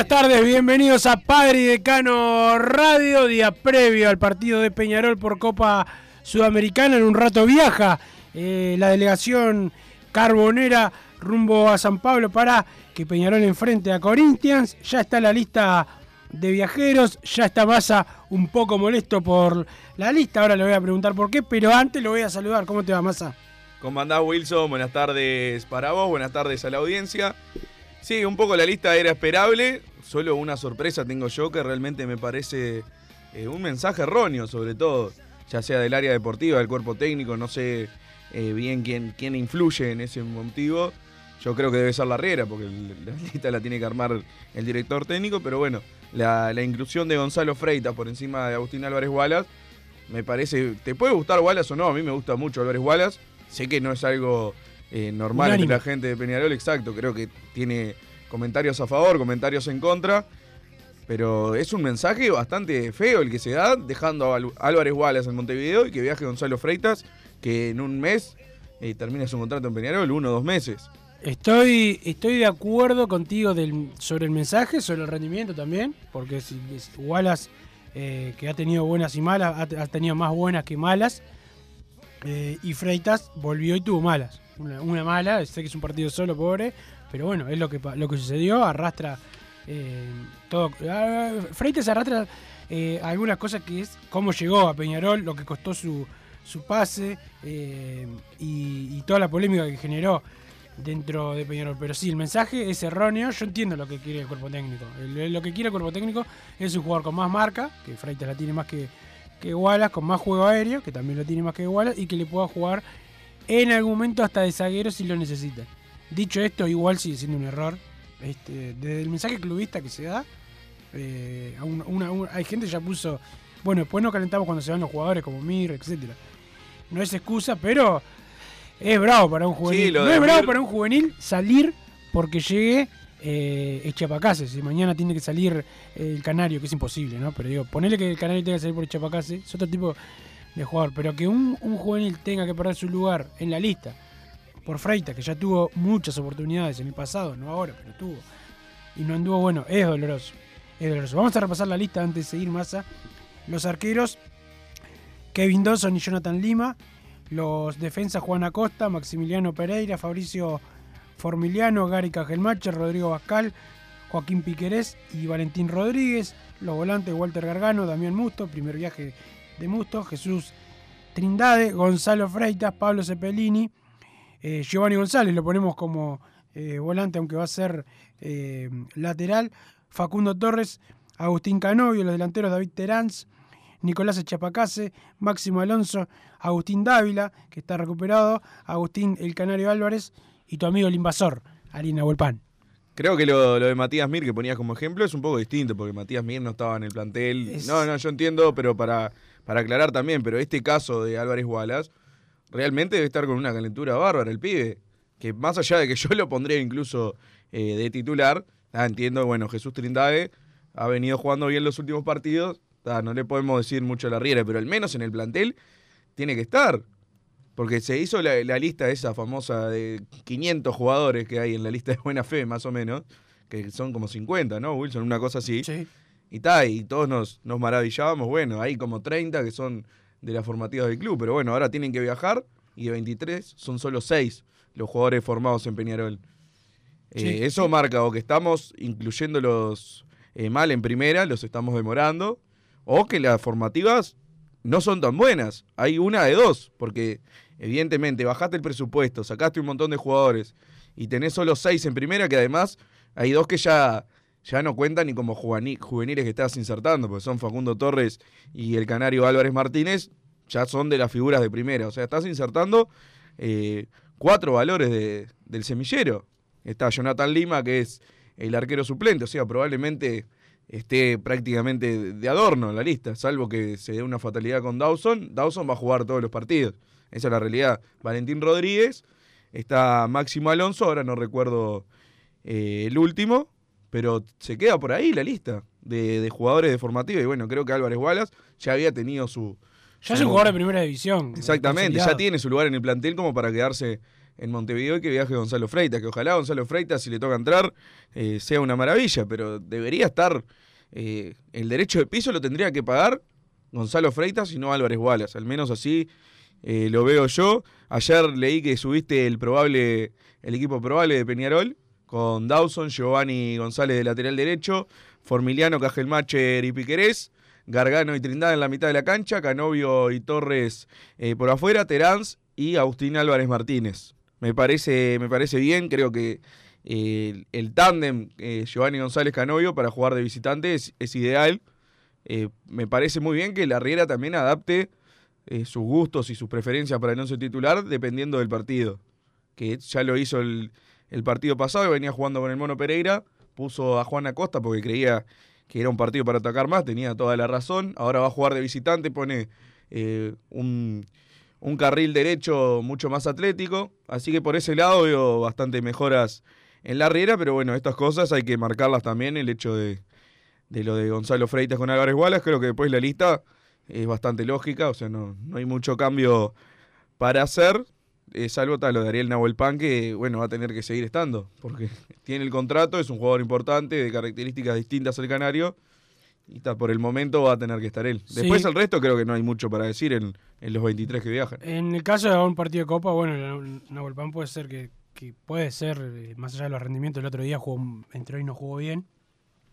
Buenas tardes, bienvenidos a Padre y Decano Radio, día previo al partido de Peñarol por Copa Sudamericana. En un rato viaja eh, la delegación carbonera rumbo a San Pablo para que Peñarol enfrente a Corinthians. Ya está la lista de viajeros, ya está Massa un poco molesto por la lista, ahora le voy a preguntar por qué, pero antes lo voy a saludar. ¿Cómo te va, Massa? ¿Cómo Wilson? Buenas tardes para vos, buenas tardes a la audiencia. Sí, un poco la lista era esperable, solo una sorpresa tengo yo que realmente me parece eh, un mensaje erróneo sobre todo, ya sea del área deportiva, del cuerpo técnico, no sé eh, bien quién, quién influye en ese motivo. Yo creo que debe ser la Riera, porque la lista la tiene que armar el director técnico, pero bueno, la, inclusión de Gonzalo Freitas por encima de Agustín Álvarez Wallace, me parece, te puede gustar Wallace o no, a mí me gusta mucho Álvarez Wallace, sé que no es algo eh, normal entre la gente de Peñarol, exacto, creo que tiene comentarios a favor, comentarios en contra, pero es un mensaje bastante feo el que se da, dejando a Álvarez Wallace en Montevideo y que viaje Gonzalo Freitas, que en un mes eh, termina su contrato en Peñarol, uno o dos meses. Estoy, estoy de acuerdo contigo sobre el mensaje, sobre el rendimiento también, porque si, Wallace, eh, que ha tenido buenas y malas, ha, tenido más buenas que malas, eh, y Freitas volvió y tuvo malas. Una, mala, sé que es un partido solo, pobre, pero bueno, es lo que, lo que sucedió, arrastra eh, todo. Ah, Freitas arrastra algunas cosas que es cómo llegó a Peñarol, lo que costó su, su pase y toda la polémica que generó dentro de Peñarol. Pero sí, el mensaje es erróneo. Yo entiendo lo que quiere el cuerpo técnico. lo que quiere el cuerpo técnico es un jugador con más marca, que Freitas la tiene más que, que Wallace, con más juego aéreo, que también lo tiene más que Wallace, y que le pueda jugar en algún momento hasta de zaguero si lo necesita. Dicho esto, igual sigue siendo un error. Este, desde el mensaje clubista que se da, eh, hay gente que ya puso, bueno, después nos calentamos cuando se van los jugadores como Mir, etcétera. No es excusa, pero es bravo para un juvenil. no es bravo para un juvenil salir porque llegue eh, Echapacase. Si mañana tiene que salir el Canario, que es imposible, ¿no? Pero digo, ponerle que el Canario tenga que salir por Echapacase, es otro tipo de jugador. Pero que un, juvenil tenga que perder su lugar en la lista por Freita, que ya tuvo muchas oportunidades en el pasado, no ahora, pero tuvo. Y no anduvo bueno, es doloroso. Doloroso. Vamos a repasar la lista antes de seguir más. Los arqueros, Kevin Dawson y Jonathan Lima. Los defensas Juan Acosta, Maximiliano Pereira, Fabricio Formiliano, Gary Cajelmacher, Rodrigo Bascal, Joaquín Piquerés y Valentín Rodríguez. Los volantes Walter Gargano, Damián Musto, primer viaje de Musto, Jesús Trindade, Gonzalo Freitas, Pablo Cepelini, eh, Giovanni González, lo ponemos como eh, volante, aunque va a ser eh, lateral, Facundo Torres, Agustín Canovio, los delanteros David Teráns, Nicolás Echapacase, Máximo Alonso, Agustín Dávila, que está recuperado, Agustín El Canario Álvarez y tu amigo el invasor, Alina Volpán. Creo que lo, de Matías Mir que ponías como ejemplo es un poco distinto, porque Matías Mir no estaba en el plantel. No, no, yo entiendo, pero para, para aclarar también, pero este caso de Álvarez Wallace realmente debe estar con una calentura bárbara el pibe. Que más allá de que yo lo pondría incluso eh, de titular, ah, entiendo, bueno, Jesús Trindade ha venido jugando bien los últimos partidos, no le podemos decir mucho a la Riera, pero al menos en el plantel tiene que estar. Porque se hizo la, lista esa famosa de 500 jugadores que hay en la lista de buena fe, más o menos, que son como 50, ¿no, Wilson? Una cosa así. Sí. Y está, y todos nos, nos maravillábamos. Bueno, hay como 30 que son de las formativas del club, pero bueno, ahora tienen que viajar y de 23 son solo 6 los jugadores formados en Peñarol. Eh, eso marca o que estamos incluyéndolos eh, mal en primera, los estamos demorando, o que las formativas no son tan buenas. Hay una de dos, porque evidentemente bajaste el presupuesto, sacaste un montón de jugadores y tenés solo seis en primera, que además hay dos que ya, ya no cuentan ni como juveniles que estás insertando, porque son Facundo Torres y el canario Álvarez Martínez, ya son de las figuras de primera. O sea, estás insertando eh, cuatro valores del semillero. Está Jonathan Lima, que es el arquero suplente, o sea, probablemente esté prácticamente de adorno en la lista, salvo que se dé una fatalidad con Dawson. Dawson va a jugar todos los partidos. Esa es la realidad. Valentín Rodríguez, está Máximo Alonso, ahora no recuerdo eh, el último, pero se queda por ahí la lista de, jugadores de formativa. Y bueno, creo que Álvarez Wallace ya había tenido su. Ya es un jugador de primera división. Exactamente, ya tiene su lugar en el plantel como para quedarse en Montevideo y que viaje Gonzalo Freitas, que ojalá Gonzalo Freitas, si le toca entrar, eh, sea una maravilla, pero debería estar, eh, el derecho de piso lo tendría que pagar Gonzalo Freitas y no Álvarez Wallace, al menos así eh, lo veo yo. Ayer leí que subiste el probable, el equipo probable de Peñarol, con Dawson, Giovanni González de lateral derecho, Formiliano, Cajelmacher y Piquerés, Gargano y Trindade en la mitad de la cancha, Canovio y Torres por afuera, Teráns y Agustín Álvarez Martínez. Me parece, me parece bien, creo que eh, el tándem eh, Giovanni González Canovio para jugar de visitante es, ideal. Eh, me parece muy bien que la Riera también adapte sus gustos y sus preferencias para el once titular dependiendo del partido. Que ya lo hizo el, el partido pasado y venía jugando con el Mono Pereira. Puso a Juan Acosta porque creía que era un partido para atacar más, tenía toda la razón. Ahora va a jugar de visitante, pone un un carril derecho mucho más atlético, así que por ese lado veo bastante mejoras en la riera, pero bueno, estas cosas hay que marcarlas también, el hecho de, lo de Gonzalo Freitas con Álvarez Wallace, creo que después la lista es bastante lógica, o sea, no, no hay mucho cambio para hacer, eh, salvo tal lo de Ariel Nahuelpan, que bueno, va a tener que seguir estando, porque tiene el contrato, es un jugador importante, de características distintas al Canario, y está, por el momento va a tener que estar él. Después el resto creo que no hay mucho para decir en, los 23 que viajan. En el caso de un partido de Copa, bueno, Nahuel Pan puede ser que, puede ser, eh, más allá de los rendimientos, el otro día jugó, entró y no jugó bien.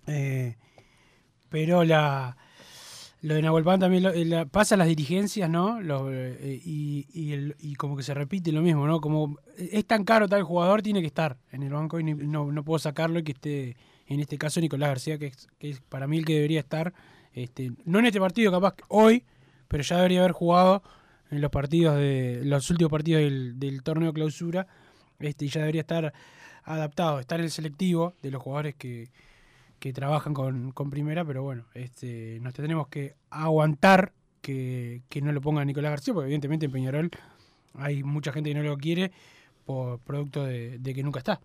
Eh, pero la lo de Nahuel Pan también eh, pasa las dirigencias, ¿no? y, y, como que se repite lo mismo, ¿no? Como es tan caro tal jugador, tiene que estar en el banco y no, no puedo sacarlo y que esté en este caso Nicolás García, que es, para mí el que debería estar, este, no en este partido capaz hoy, pero ya debería haber jugado en los partidos de los últimos partidos del, torneo clausura, este, y ya debería estar adaptado, estar en el selectivo de los jugadores que, trabajan con, primera, pero bueno, este, nos tenemos que aguantar que, no lo ponga Nicolás García, porque evidentemente en Peñarol hay mucha gente que no lo quiere por producto de que nunca está.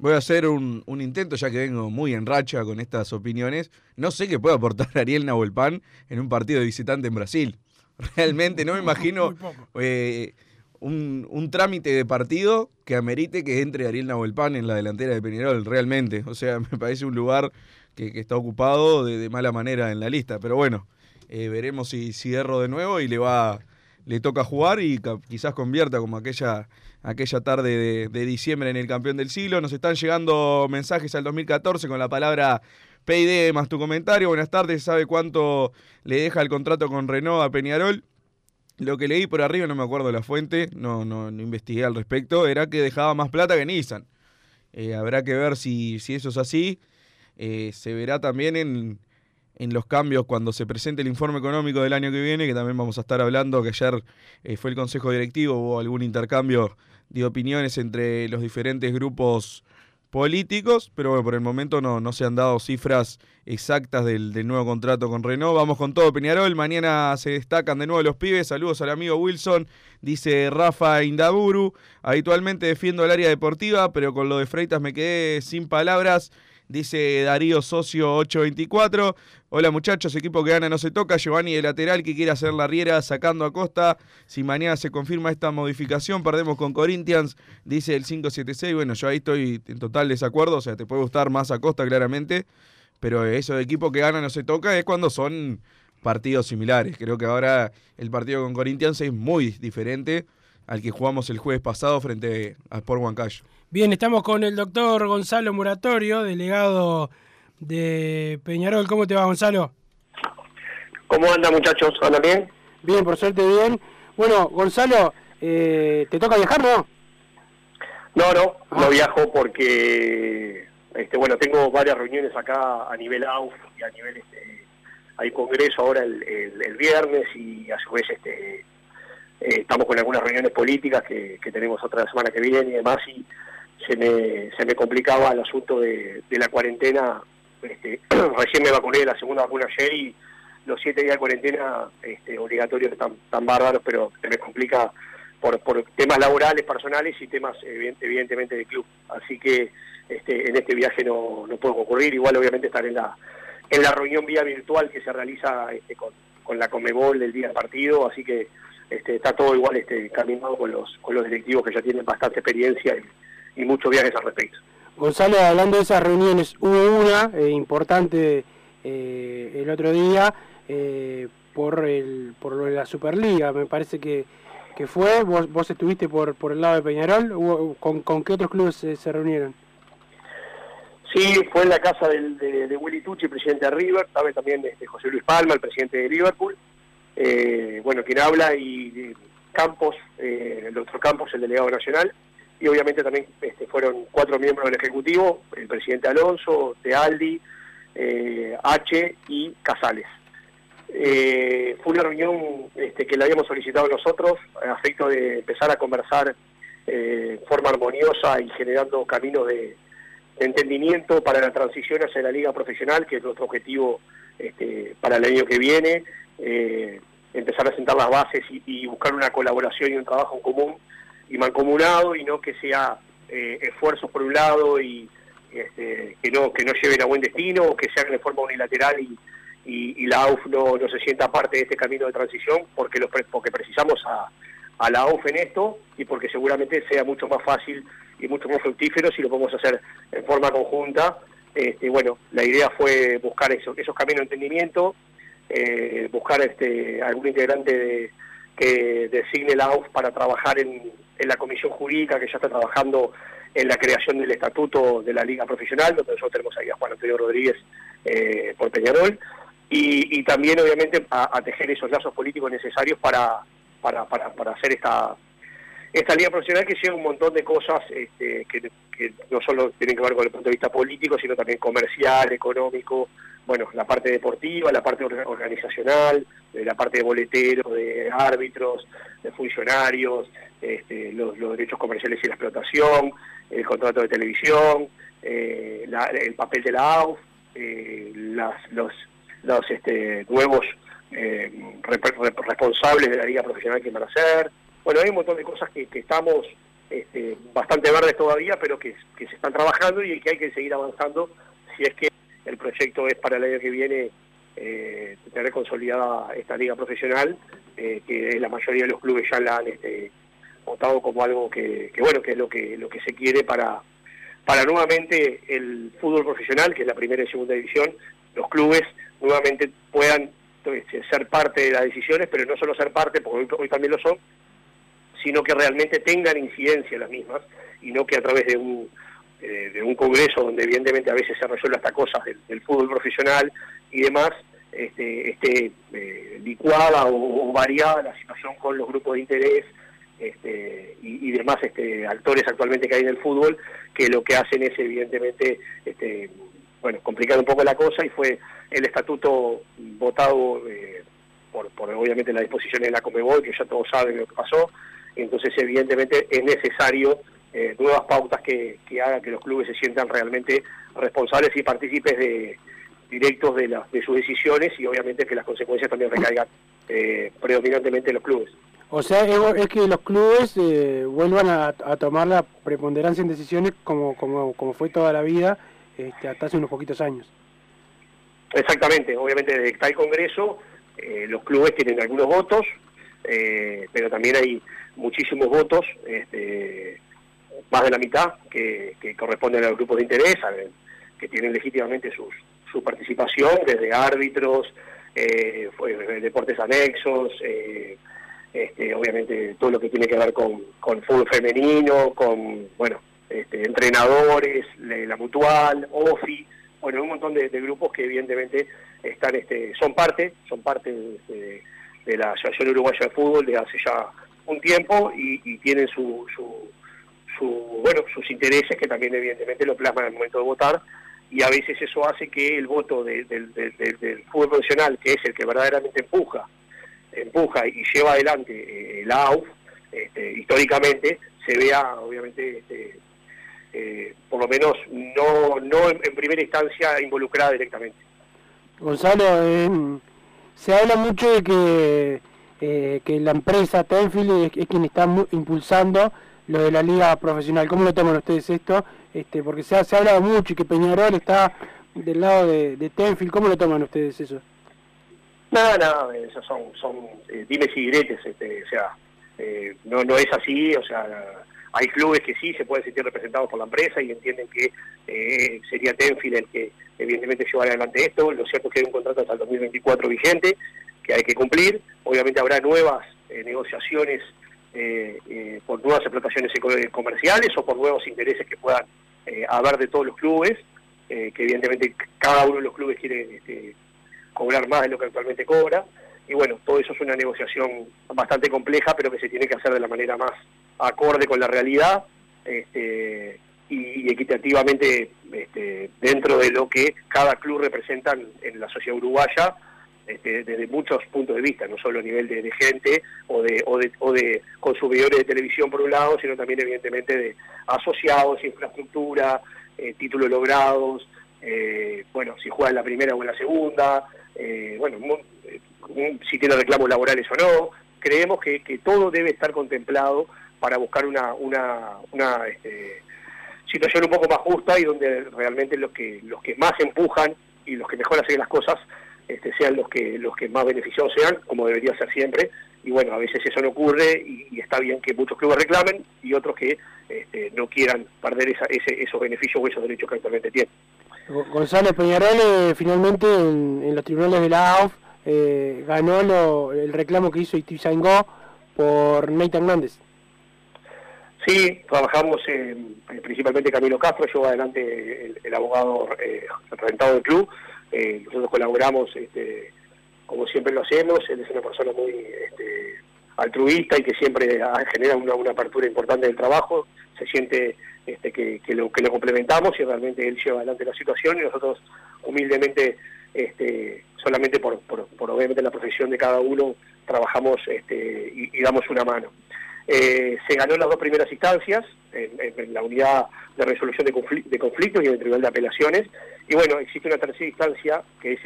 Voy a hacer un, intento, ya que vengo muy en racha con estas opiniones. No sé qué puede aportar Ariel Nahuelpan en un partido de visitante en Brasil. Realmente no me imagino eh, un, trámite de partido que amerite que entre Ariel Nahuelpan en la delantera de Peñarol, realmente. O sea, me parece un lugar que, está ocupado de, mala manera en la lista. Pero bueno, eh, veremos si, si erro de nuevo y le va le toca jugar y quizás convierta como aquella aquella tarde de, diciembre en el campeón del siglo. Nos están llegando mensajes al 2014 con la palabra PID más tu comentario. Buenas tardes, ¿sabe cuánto le deja el contrato con Renault a Peñarol? Lo que leí por arriba, no me acuerdo la fuente, no, no, investigué al respecto, era que dejaba más plata que Nissan. Eh, habrá que ver si, si eso es así. Eh, se verá también en, en los cambios cuando se presente el informe económico del año que viene, que también vamos a estar hablando, que ayer eh, fue el Consejo Directivo, hubo algún intercambio de opiniones entre los diferentes grupos políticos, pero bueno, por el momento no, no se han dado cifras exactas del, nuevo contrato con Renault. Vamos con todo Peñarol, mañana se destacan de nuevo los pibes, saludos al amigo Wilson, dice Rafa Indaburu, habitualmente defiendo el área deportiva, pero con lo de Freitas me quedé sin palabras. Dice Darío Socio 824. Hola muchachos, equipo que gana no se toca. Giovanni de lateral que quiere hacer la riera sacando a Costa. Si mañana se confirma esta modificación, perdemos con Corinthians, dice el 576. Bueno, yo ahí estoy en total desacuerdo. O sea, te puede gustar más a Costa claramente. Pero eso de equipo que gana no se toca es cuando son partidos similares. Creo que ahora el partido con Corinthians es muy diferente al que jugamos el jueves pasado frente a Sport Huancayo. Bien, estamos con el doctor Gonzalo Moratorio, delegado de Peñarol. ¿Cómo te va, Gonzalo? ¿Cómo anda, muchachos? ¿Anda bien? Bien, por suerte bien. Bueno, Gonzalo, eh, ¿te toca viajar, no? No, no, no ah. viajo porque, este, bueno, tengo varias reuniones acá a nivel AUF y a nivel, este, hay congreso ahora el, el, viernes y a su vez, este, eh, estamos con algunas reuniones políticas que, que tenemos otra semana que viene y demás y se me, se me complicaba el asunto de, la cuarentena. Este, recién me vacuné la segunda vacuna ayer y los siete días de cuarentena este, obligatorios están tan bárbaros, pero se me complica por, por temas laborales, personales y temas evidentemente de club. Así que este, en este viaje no, no puedo concurrir. Igual obviamente estar en la en la reunión vía virtual que se realiza este, con, con la Comebol del día del partido, así que este, está todo igual este, caminado con los, con los directivos que ya tienen bastante experiencia y, y muchos viajes al respecto. Gonzalo, hablando de esas reuniones, hubo una eh, importante eh, el otro día eh, por el por de la Superliga, me parece que, que fue, vos, vos estuviste por, por el lado de Peñarol, ¿con, con qué otros clubes se, reunieron? Sí, fue en la casa del, de, Willy Tucci, presidente de River, sabe también este, José Luis Palma, el presidente de Liverpool, bueno, quien habla, y Campos, el doctor Campos, el delegado nacional, y obviamente también este, fueron cuatro miembros del Ejecutivo, el presidente Alonso, Tealdi, eh, H y Casales. Eh, fue una reunión este, que la habíamos solicitado nosotros a efecto de empezar a conversar eh, forma armoniosa y generando caminos de, entendimiento para la transición hacia la liga profesional, que es nuestro objetivo este, para el año que viene, empezar a sentar las bases y buscar una colaboración y un trabajo en común y mancomunado y no que sea eh, esfuerzos por un lado y este, que no que no lleven a buen destino o que se hagan de forma unilateral y, la AUF no, no, se sienta parte de este camino de transición porque, los, porque precisamos a, a la AUF en esto y porque seguramente sea mucho más fácil y mucho más fructífero si lo podemos hacer en forma conjunta. Este, bueno, la idea fue buscar eso, esos caminos de entendimiento, eh, buscar este, algún integrante de, que designe la AUF para trabajar en, en la comisión jurídica que ya está trabajando en la creación del estatuto de la liga profesional, donde nosotros tenemos ahí a Juan Antonio Rodríguez eh, por Peñarol, y, también obviamente a, tejer esos lazos políticos necesarios para, para, para, hacer esta, esta liga profesional que lleva un montón de cosas este, que, no solo tienen que ver con el punto de vista político, sino también comercial, económico, bueno, la parte deportiva, la parte organizacional, la parte de boleteros, de árbitros, de funcionarios, este, los, derechos comerciales y la explotación, el contrato de televisión, eh, el papel de la AUF, eh, los, este, nuevos eh, responsables de la liga profesional que van a ser. Bueno, hay un montón de cosas que, estamos este, bastante verdes todavía, pero que, se están trabajando y que hay que seguir avanzando si es que el proyecto es para el año que viene eh, tener consolidada esta liga profesional, que la mayoría de los clubes ya la han votado como algo que, bueno, que es lo que, lo que se quiere para, para nuevamente el fútbol profesional, que es la primera y segunda división, los clubes nuevamente puedan este, ser parte de las decisiones, pero no solo ser parte, porque hoy, también lo son, sino que realmente tengan incidencia las mismas y no que a través de un, eh, de un congreso donde evidentemente a veces se resuelve hasta cosas del, fútbol profesional y demás, este, esté eh, licuada o, variada la situación con los grupos de interés este, y, demás este, actores actualmente que hay en el fútbol, que lo que hacen es evidentemente este, complicar un poco la cosa y fue el estatuto votado eh, por, obviamente las disposiciones de la Comebol, que ya todos saben lo que pasó, entonces evidentemente es necesario eh, nuevas pautas que, que hagan que los clubes se sientan realmente responsables y partícipes de directos de, de sus decisiones y obviamente que las consecuencias también recaigan eh, predominantemente en los clubes. O sea, es, que los clubes eh, vuelvan a, tomar la preponderancia en decisiones como, como, como fue toda la vida este, hasta hace unos poquitos años. Exactamente, obviamente desde que está el Congreso, eh, los clubes tienen algunos votos, eh, pero también hay muchísimos votos, este, más de la mitad, que, corresponden a los grupos de interés, que tienen legítimamente sus, su participación, desde árbitros, deportes anexos, este, obviamente todo lo que tiene que ver con, con fútbol femenino, con bueno este, entrenadores, la, mutual, OFI, bueno, un montón de, grupos que evidentemente están, este, son parte, son parte de, la Asociación Uruguaya de Fútbol desde hace ya un tiempo y, tienen su, su, bueno, sus intereses que también evidentemente lo plasman el momento de votar. Y a veces eso hace que el voto del fútbol profesional, que es el que verdaderamente empuja empuja y lleva adelante eh, el AUF, este, históricamente, se vea obviamente este, eh, por lo menos no, no en, primera instancia involucrada directamente. Gonzalo, eh, se habla mucho de que, que la empresa Tenfield es, quien está impulsando lo de la liga profesional. ¿Cómo lo toman ustedes esto? Este, porque se ha, se ha hablado mucho y que Peñarol está del lado de, de Tenfield. ¿Cómo lo toman ustedes eso? Nada, nada, esos son, son eh, dimes y diretes, este, o sea, eh, no, no es así, o sea, hay clubes que sí se pueden sentir representados por la empresa y entienden que eh, sería Tenfield el que evidentemente llevará adelante esto. Lo cierto es que hay un contrato hasta el 2024 vigente que hay que cumplir. Obviamente habrá nuevas eh, negociaciones por nuevas explotaciones comerciales o por nuevos intereses que puedan haber de todos los clubes, que evidentemente cada uno de los clubes quiere este, cobrar más de lo que actualmente cobra. Y bueno, todo eso es una negociación bastante compleja, pero que se tiene que hacer de la manera más acorde con la realidad este, y, equitativamente este, dentro de lo que cada club representa en la sociedad uruguaya este, desde muchos puntos de vista, no solo a nivel de, gente o de, o, de, o de consumidores de televisión por un lado, sino también evidentemente de asociados, infraestructura, eh, títulos logrados, eh, bueno, si juega en la primera o en la segunda, eh, bueno, si tiene reclamos laborales o no. Creemos que, todo debe estar contemplado para buscar una este, situación un poco más justa y donde realmente los que los que más empujan y los que mejor hacen las cosas este, sean los que los que más beneficiados sean, como debería ser siempre. Y bueno, a veces eso no ocurre y, está bien que muchos clubes reclamen y otros que este, no quieran perder esa, ese, esos beneficios o esos derechos que actualmente tienen. Gonzalo Peñarol eh, finalmente en, los tribunales de la AUF eh, ganó el reclamo que hizo Ituzaingó por Nathan Hernández. Sí, trabajamos eh, principalmente Camilo Castro, yo adelante el, abogado rentado del club. Nosotros colaboramos, este, como siempre lo hacemos. Él es una persona muy este, altruista y que siempre genera una, apertura importante del trabajo. Se siente este, que, lo, complementamos y realmente él lleva adelante la situación y nosotros humildemente, este, solamente por, obviamente la profesión de cada uno, trabajamos este, y damos una mano. Eh, se ganó las dos primeras instancias, en, la unidad de resolución de, conflictos y en el Tribunal de Apelaciones. Y bueno, existe una tercera instancia que es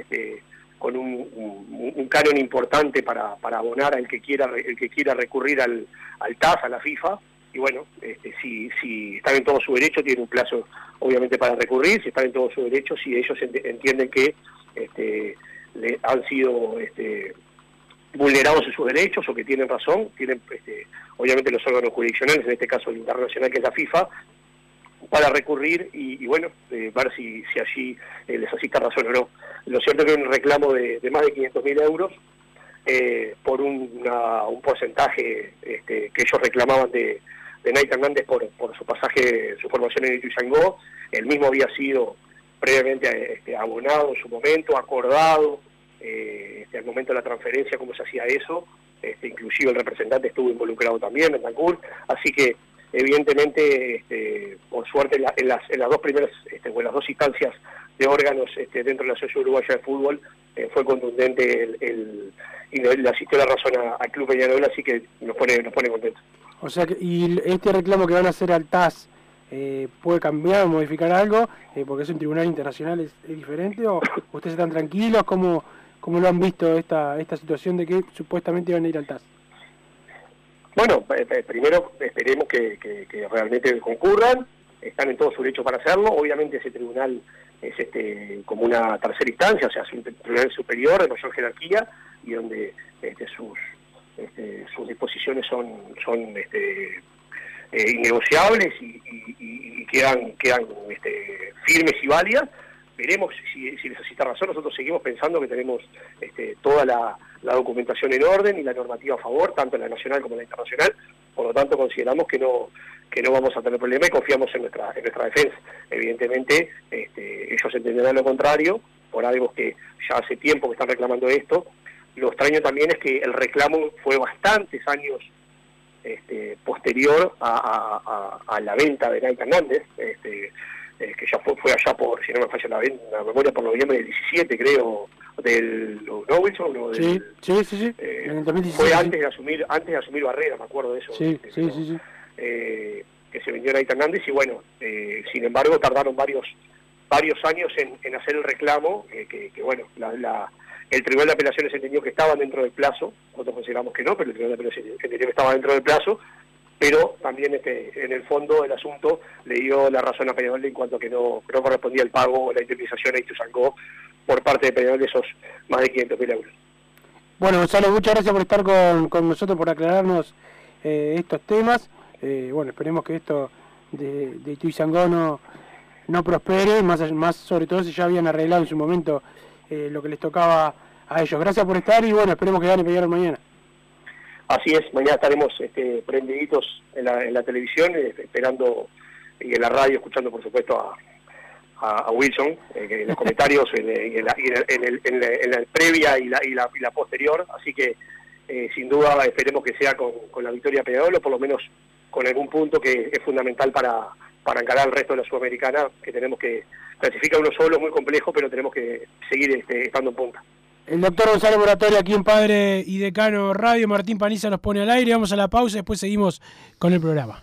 con un, canon importante para, abonar al que quiera el que quiera recurrir al, al TAS, a la FIFA. Y bueno, este, si, si están en todo su derecho, tienen un plazo obviamente para recurrir, si están en todo su derecho, si ellos entienden que este, le han sido este, vulnerados en sus derechos o que tienen razón, tienen obviamente los órganos jurisdiccionales, en este caso el internacional que es la FIFA, para recurrir y, bueno, eh, ver si, si allí eh, les asista razón o no. Lo cierto es que un reclamo de, más de 500 mil euros eh, por un porcentaje este, que ellos reclamaban de, de Nate Hernández por, por su pasaje, su formación en Ituzaingó. El mismo había sido previamente este, abonado en su momento, acordado, eh, este, al momento de la transferencia, cómo se hacía eso, este, inclusive el representante estuvo involucrado también, Bentancur, así que evidentemente, por suerte, en, las, en las dos primeras, o en las dos instancias de órganos dentro de la Asociación Uruguaya de Fútbol, eh, fue contundente el, y le asistió la razón al Club Peñarol, así que nos pone, nos pone contentos. O sea, que, y este reclamo que van a hacer al TAS, eh, puede cambiar o modificar algo, eh, porque es un tribunal internacional, es, diferente, o ustedes están tranquilos, ¿cómo, ¿Cómo lo han visto esta, esta situación de que supuestamente iban a ir al TAS? Bueno, primero esperemos que, realmente concurran, están en todo su derecho para hacerlo, obviamente ese tribunal es este como una tercera instancia, o sea, es un tribunal superior de mayor jerarquía y donde este, sus este, sus disposiciones son son este, eh, innegociables y, quedan quedan este, firmes y válidas veremos si, si necesita razón. Nosotros seguimos pensando que tenemos este, toda la, documentación en orden y la normativa a favor, tanto la nacional como la internacional. Por lo tanto, consideramos que no que no vamos a tener problema y confiamos en nuestra en nuestra defensa. Evidentemente, este, ellos entenderán lo contrario, por algo que ya hace tiempo que están reclamando esto. Lo extraño también es que el reclamo fue bastantes años este, posterior a, la venta de Nike Hernández. Este, eh, que ya fue, fue, allá por, si no me falla la, la, memoria, por noviembre del 17, creo, del ¿no, Wilson? O sí, sí, sí, sí. Eh, fue antes de asumir antes de asumir Barrera, me acuerdo de eso. Sí, este, sí, sí, eh, que se vendió a Hernández y bueno, sin embargo tardaron varios varios años en, en hacer el reclamo, que, que, bueno, la, el Tribunal de Apelaciones entendió que estaban dentro del plazo, nosotros consideramos que no, pero el Tribunal de Apelaciones entendió que estaba dentro del plazo, pero también este, en el fondo el asunto le dio la razón a Peñarol en cuanto a que no, no correspondía el pago o la indemnización a Ituzangó por parte de Peñarol de esos más de 500.000 euros. Bueno, Gonzalo, muchas gracias por estar con, nosotros, por aclararnos eh, estos temas. Eh, bueno, esperemos que esto de, de Ituizangó no, no prospere, más, más sobre todo si ya habían arreglado en su momento eh, lo que les tocaba a ellos. Gracias por estar y bueno, esperemos que gane Peñarol mañana. Así es, mañana estaremos este, prendiditos en la, en la televisión, esperando y en la radio, escuchando por supuesto a, a, Wilson eh, en los comentarios, en, la, previa y la, y la, posterior, así que eh, sin duda esperemos que sea con, la victoria de o por lo menos con algún punto que es fundamental para, para encarar el resto de la Sudamericana, que tenemos que clasificar uno solo, muy complejo, pero tenemos que seguir este, estando en punta. El doctor Gonzalo Moratorio, aquí en Padre y Decano Radio, Martín Paniza nos pone al aire, vamos a la pausa y después seguimos con el programa.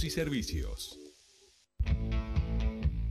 y servicios.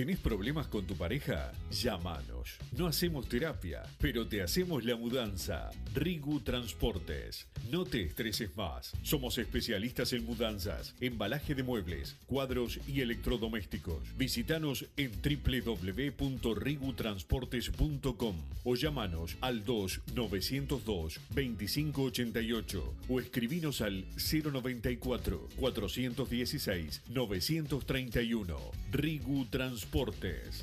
¿Tenés problemas con tu pareja? Llámanos. No hacemos terapia, pero te hacemos la mudanza. Rigu Transportes. No te estreses más. Somos especialistas en mudanzas, embalaje de muebles, cuadros y electrodomésticos. Visítanos en www.rigutransportes.com o llámanos al 2-902-2588 o escribinos al 094 416 931. Rigu Transportes Transportes.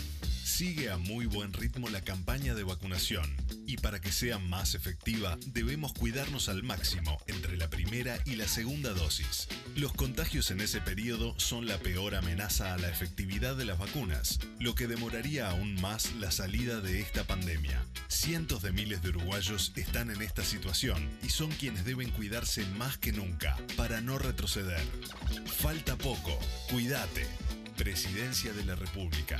Sigue a muy buen ritmo la campaña de vacunación y para que sea más efectiva debemos cuidarnos al máximo entre la primera y la segunda dosis. Los contagios en ese periodo son la peor amenaza a la efectividad de las vacunas, lo que demoraría aún más la salida de esta pandemia. Cientos de miles de uruguayos están en esta situación y son quienes deben cuidarse más que nunca para no retroceder. Falta poco, cuídate. Presidencia de la República.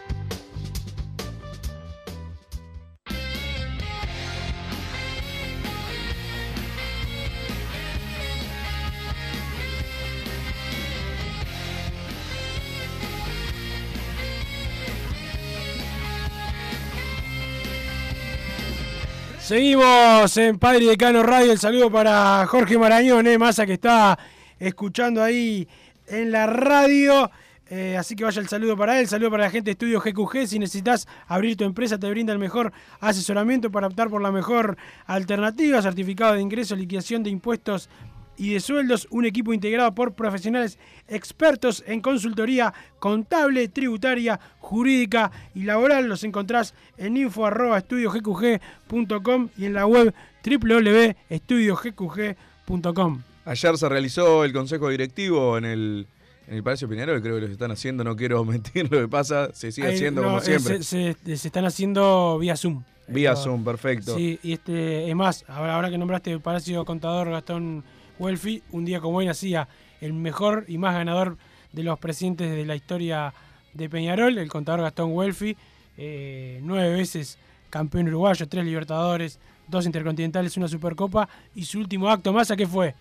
Seguimos en Padre Decano Radio. El saludo para Jorge Marañón, eh, Massa, que está escuchando ahí en la radio. Eh, así que vaya el saludo para él, saludo para la gente de Estudio GQG. Si necesitas abrir tu empresa, te brinda el mejor asesoramiento para optar por la mejor alternativa: certificado de ingreso, liquidación de impuestos y de sueldos, un equipo integrado por profesionales expertos en consultoría contable, tributaria, jurídica y laboral. Los encontrás en info.estudiogqg.com y en la web www.estudiogqg.com. Ayer se realizó el consejo directivo en el, en el Palacio Piñarol, creo que lo están haciendo, no quiero mentir lo que pasa, se sigue haciendo como eh, siempre. Se, se- se están haciendo vía Zoom. Vía Zoom, perfecto. Sí, y este, es más, ahora, ahora que nombraste el Palacio Contador Gastón Welfi, un día como hoy nacía el mejor y más ganador de los presidentes de la historia de Peñarol, el contador Gastón Welfi, eh, nueve veces campeón uruguayo, tres Libertadores, dos Intercontinentales, una Supercopa, y su último acto más, ¿a qué fue?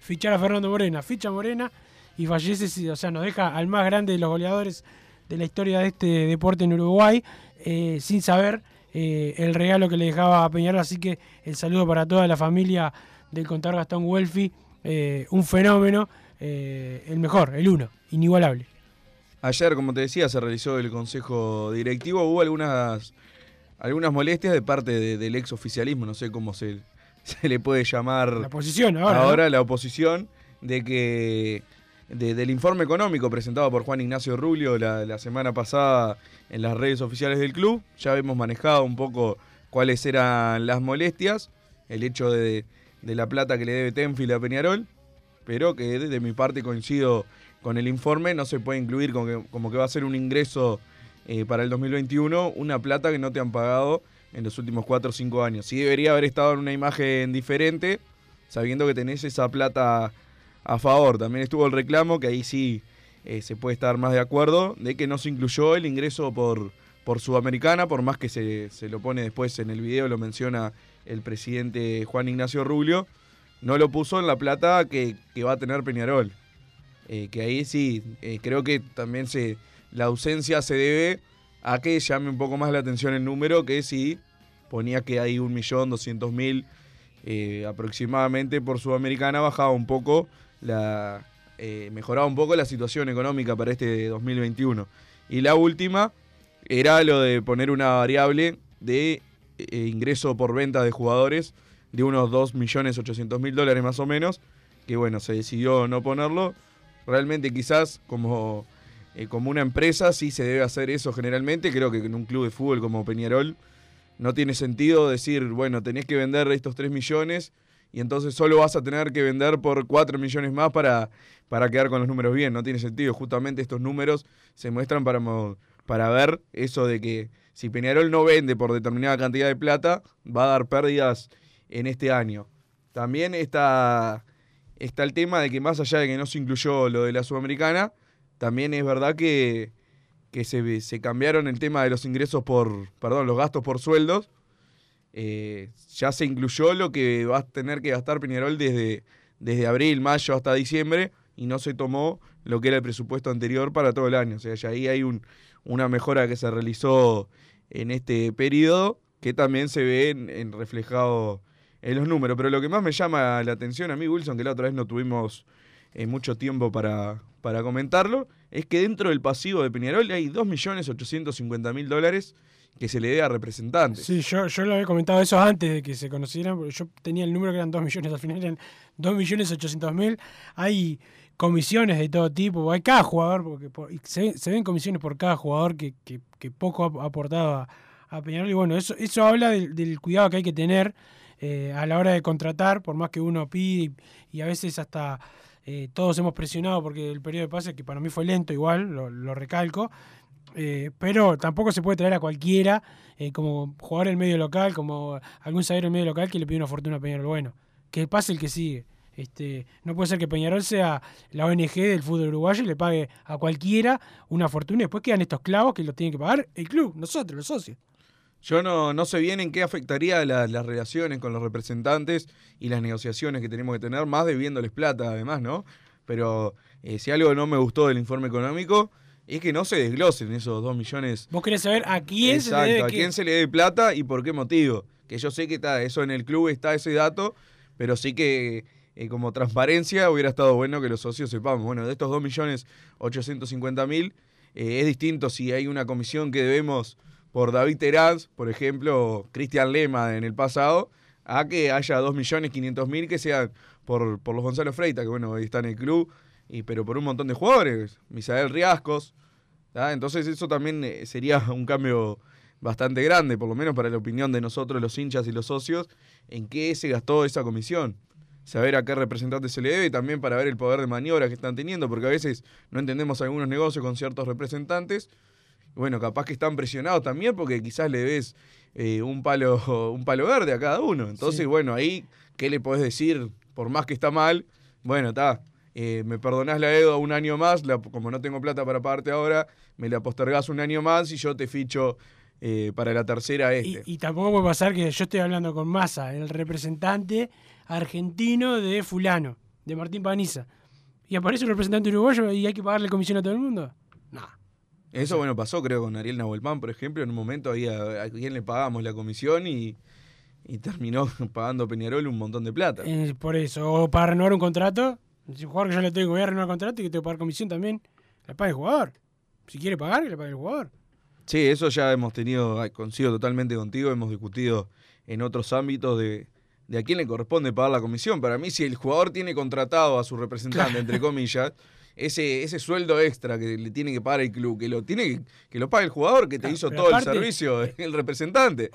Fichar a Fernando Morena. Ficha Morena y fallece, o sea, nos deja al más grande de los goleadores de la historia de este deporte en Uruguay, eh, sin saber eh, el regalo que le dejaba a Peñarol. Así que el saludo para toda la familia del contador Gastón Welfi, eh, un fenómeno, eh, el mejor, el uno, inigualable. Ayer, como te decía, se realizó el consejo directivo. Hubo algunas, algunas molestias de parte de- del ex oficialismo, no sé cómo se, se le puede llamar La oposición ahora. ¿no? la oposición, de que de- del informe económico presentado por Juan Ignacio Rubio la, la semana pasada en las redes oficiales del club. Ya hemos manejado un poco cuáles eran las molestias, el hecho de, de la plata que le debe Tenfield a Peñarol, pero que desde mi parte coincido con el informe, no se puede incluir como que, como que va a ser un ingreso eh, para el 2021, una plata que no te han pagado en los últimos 4 o 5 años. Sí debería haber estado en una imagen diferente, sabiendo que tenés esa plata a favor. También estuvo el reclamo, que ahí sí eh, se puede estar más de acuerdo, de que no se incluyó el ingreso por, por Sudamericana, por más que se, se lo pone después en el video, lo menciona el presidente Juan Ignacio Rubio, no lo puso en la plata que, que va a tener Peñarol. Eh, que ahí sí, eh, creo que también se la ausencia se debe a que llame un poco más la atención el número, que si ponía que hay un millón doscientos mil eh, aproximadamente por Sudamericana, bajaba un poco la. eh, mejoraba un poco la situación económica para este 2021. Y la última era lo de poner una variable de eh, ingreso por venta de jugadores de unos 2.800.000 dólares más o menos, que bueno, se decidió no ponerlo. Realmente quizás como, eh, como una empresa sí se debe hacer eso generalmente, creo que en un club de fútbol como Peñarol no tiene sentido decir, bueno, tenés que vender estos 3 millones y entonces solo vas a tener que vender por 4 millones más para, para quedar con los números bien. No tiene sentido. Justamente estos números se muestran para, para ver eso de que si Peñarol no vende por determinada cantidad de plata, va a dar pérdidas en este año. También está, está el tema de que más allá de que no se incluyó lo de la Sudamericana, también es verdad que, que se, cambiaron el tema de los ingresos por, perdón, los gastos por sueldos. Eh, ya se incluyó lo que va a tener que gastar Peñarol desde, desde abril, mayo hasta diciembre y no se tomó lo que era el presupuesto anterior para todo el año. O sea, ya ahí hay un, una mejora que se realizó en este periodo que también se ve en, reflejado en los números. Pero lo que más me llama la atención a mí, Wilson, que la otra vez no tuvimos eh, mucho tiempo para, para comentarlo, es que dentro del pasivo de Peñarol hay 2.850.000 dólares que se le dé a representantes. Sí, yo, yo lo había comentado eso antes de que se conocieran, porque yo tenía el número que eran 2 millones, al final eran 2 millones 800 mil. Hay comisiones de todo tipo, hay cada jugador, porque se, ven comisiones por cada jugador que, poco ha aportado a, Peñarol, y bueno, eso, eso habla del, cuidado que hay que tener eh, a la hora de contratar, por más que uno pide y, a veces hasta eh, todos hemos presionado porque el periodo de pase, que para mí fue lento igual, lo, recalco, eh, pero tampoco se puede traer a cualquiera como jugador en medio local, como algún saber en medio local que le pide una fortuna a Peñarol. Bueno, que pase el que sigue. Este, no puede ser que Peñarol sea la ONG del fútbol uruguayo y le pague a cualquiera una fortuna y después quedan estos clavos que los tiene que pagar el club, nosotros, los socios. Yo no, no sé bien en qué afectaría las relaciones con los representantes y las negociaciones que tenemos que tener, más debiéndoles plata además, ¿no? Pero eh, si algo no me gustó del informe económico es que no se desglosen esos dos millones. Vos querés saber a quién se le debe a quién se le debe plata y por qué motivo. Que yo sé que está, eso en el club está ese dato, pero sí que eh, como transparencia hubiera estado bueno que los socios sepamos. Bueno, de estos 2.850.000 eh, es distinto si hay una comisión que debemos por David Teraz, por ejemplo, Cristian Lema en el pasado, a que haya 2.500.000 que sean por, por los Gonzalo Freita, que bueno, hoy está en el club, y, pero por un montón de jugadores, Misael Riascos. Entonces eso también eh, sería un cambio bastante grande, por lo menos para la opinión de nosotros los hinchas y los socios, en qué se gastó esa comisión saber a qué representante se le debe y también para ver el poder de maniobra que están teniendo, porque a veces no entendemos algunos negocios con ciertos representantes. Bueno, capaz que están presionados también porque quizás le ves eh, un, palo, un palo verde a cada uno. Entonces, bueno, ahí, ¿qué le podés decir? Por más que está mal, bueno, está. Eh, me perdonás la deuda un año más, como no tengo plata para pagarte ahora, me la postergás un año más y yo te ficho eh, para la tercera este. Y, y, tampoco puede pasar que yo estoy hablando con Massa, el representante, argentino de fulano, de Martín Paniza. Y aparece un representante uruguayo y hay que pagarle comisión a todo el mundo. No. Eso, bueno, pasó creo con Ariel Nahuelpan, por ejemplo. En un momento había, a quien le pagamos la comisión y, terminó pagando Peñarol un montón de plata. Eh, por eso, o para renovar un contrato, si un jugador que yo le tengo, voy a renovar un contrato y que tengo que pagar comisión también, le pague el jugador. Si quiere pagar, que le pague el jugador. Sí, eso ya hemos tenido, coincido totalmente contigo, hemos discutido en otros ámbitos de, de a quién le corresponde pagar la comisión. Para mí, si el jugador tiene contratado a su representante, entre comillas, ese, ese sueldo extra que le tiene que pagar el club, que lo tiene que, lo pague el jugador que te hizo todo el servicio, el representante.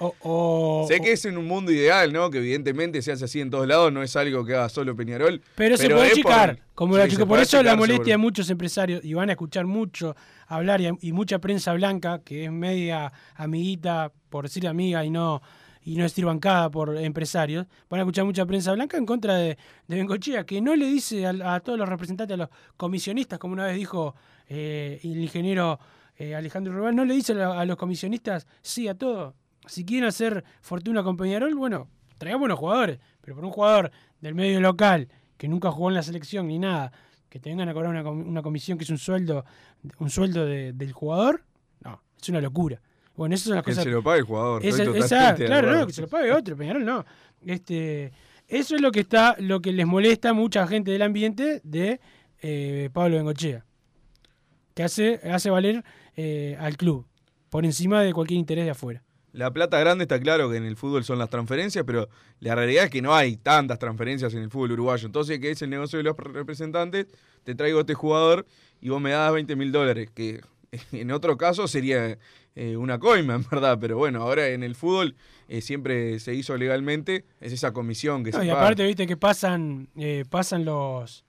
sé que es en un mundo ideal, ¿no? Que evidentemente se hace así en todos lados, no es algo que haga solo Peñarol. Pero, se puede achicar, como la chico. Por eso la molestia de muchos empresarios, y van a escuchar mucho hablar, y mucha prensa blanca, que es media amiguita, por decir amiga y no y no decir bancada por empresarios, van a escuchar mucha prensa blanca en contra de, de que no le dice a, todos los representantes, a los comisionistas, como una vez dijo eh, el ingeniero eh, Alejandro Rubén, no le dice a, los comisionistas sí a todo. Si quieren hacer fortuna con Peñarol, bueno, traigamos buenos jugadores, pero por un jugador del medio local que nunca jugó en la selección ni nada, que tengan a cobrar una comisión que es un sueldo, un sueldo del jugador, no, es una locura. Bueno, esas son las que cosas. se lo pague el jugador. claro, no, que se lo pague otro, Peñarol no. Este, eso es lo que está, lo que les molesta a mucha gente del ambiente de eh, Pablo Bengochea. Que hace, hace valer eh, al club por encima de cualquier interés de afuera. La plata grande está claro que en el fútbol son las transferencias, pero la realidad es que no hay tantas transferencias en el fútbol uruguayo. Entonces, ¿qué es el negocio de los representantes? Te traigo a este jugador y vos me das 20 mil dólares, que en otro caso sería eh, una coima, en verdad, pero bueno, ahora en el fútbol eh, siempre se hizo legalmente, es esa comisión que se Y aparte, viste que pasan, eh, pasan los,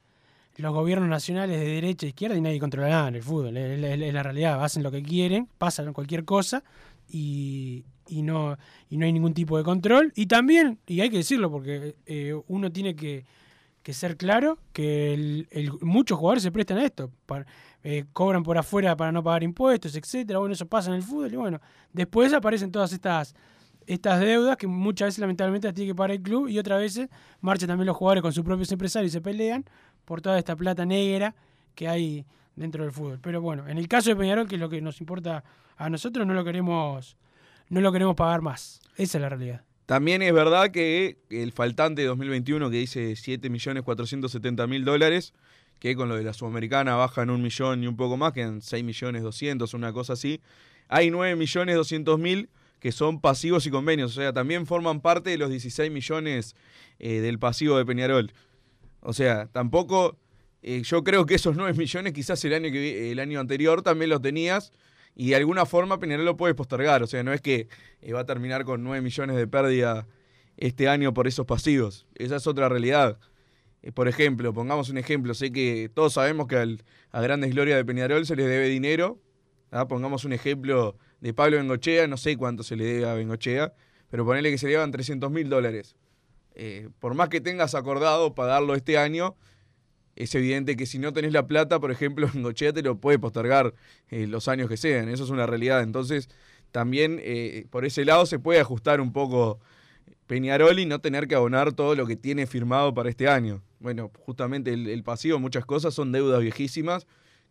los gobiernos nacionales de derecha e izquierda y nadie controla nada en el fútbol, es, la realidad, hacen lo que quieren, pasan cualquier cosa y, y no, y no hay ningún tipo de control. Y también, y hay que decirlo porque uno tiene que, que ser claro que muchos jugadores se prestan a esto. eh, cobran por afuera para no pagar impuestos, etcétera. Bueno, eso pasa en el fútbol y bueno, después aparecen todas estas estas deudas que muchas veces lamentablemente las tiene que pagar el club y otras veces marchan también los jugadores con sus propios empresarios y se pelean por toda esta plata negra que hay dentro del fútbol. Pero bueno, en el caso de Peñarol, que es lo que nos importa a nosotros, no lo queremos, no lo queremos pagar más. Esa es la realidad. También es verdad que el faltante de 2021 que dice 7.470.000 dólares, que con lo de la Sudamericana bajan un millón y un poco más, quedan 6.200.000, una cosa así. Hay 9.200.000 que son pasivos y convenios, o sea, también forman parte de los 16 millones eh, del pasivo de Peñarol. O sea, tampoco, eh, yo creo que esos 9 millones quizás el año, que, el año anterior también los tenías y de alguna forma Peñarol lo puede postergar, o sea, no es que eh, va a terminar con 9 millones de pérdida este año por esos pasivos, esa es otra realidad. Eh, por ejemplo, pongamos un ejemplo, sé que todos sabemos que a grandes glorias de Peñarol se les debe dinero, ¿ah? pongamos un ejemplo de Pablo Bengochea, no sé cuánto se le debe a Bengochea, pero ponele que se le llevan 300 mil dólares. Eh, por más que tengas acordado pagarlo este año, es evidente que si no tenés la plata, por ejemplo, Bengochea te lo puede postergar eh, los años que sean, eso es una realidad. Entonces, también eh, por ese lado se puede ajustar un poco Peñarol y no tener que abonar todo lo que tiene firmado para este año. Bueno, justamente el, el pasivo, muchas cosas son deudas viejísimas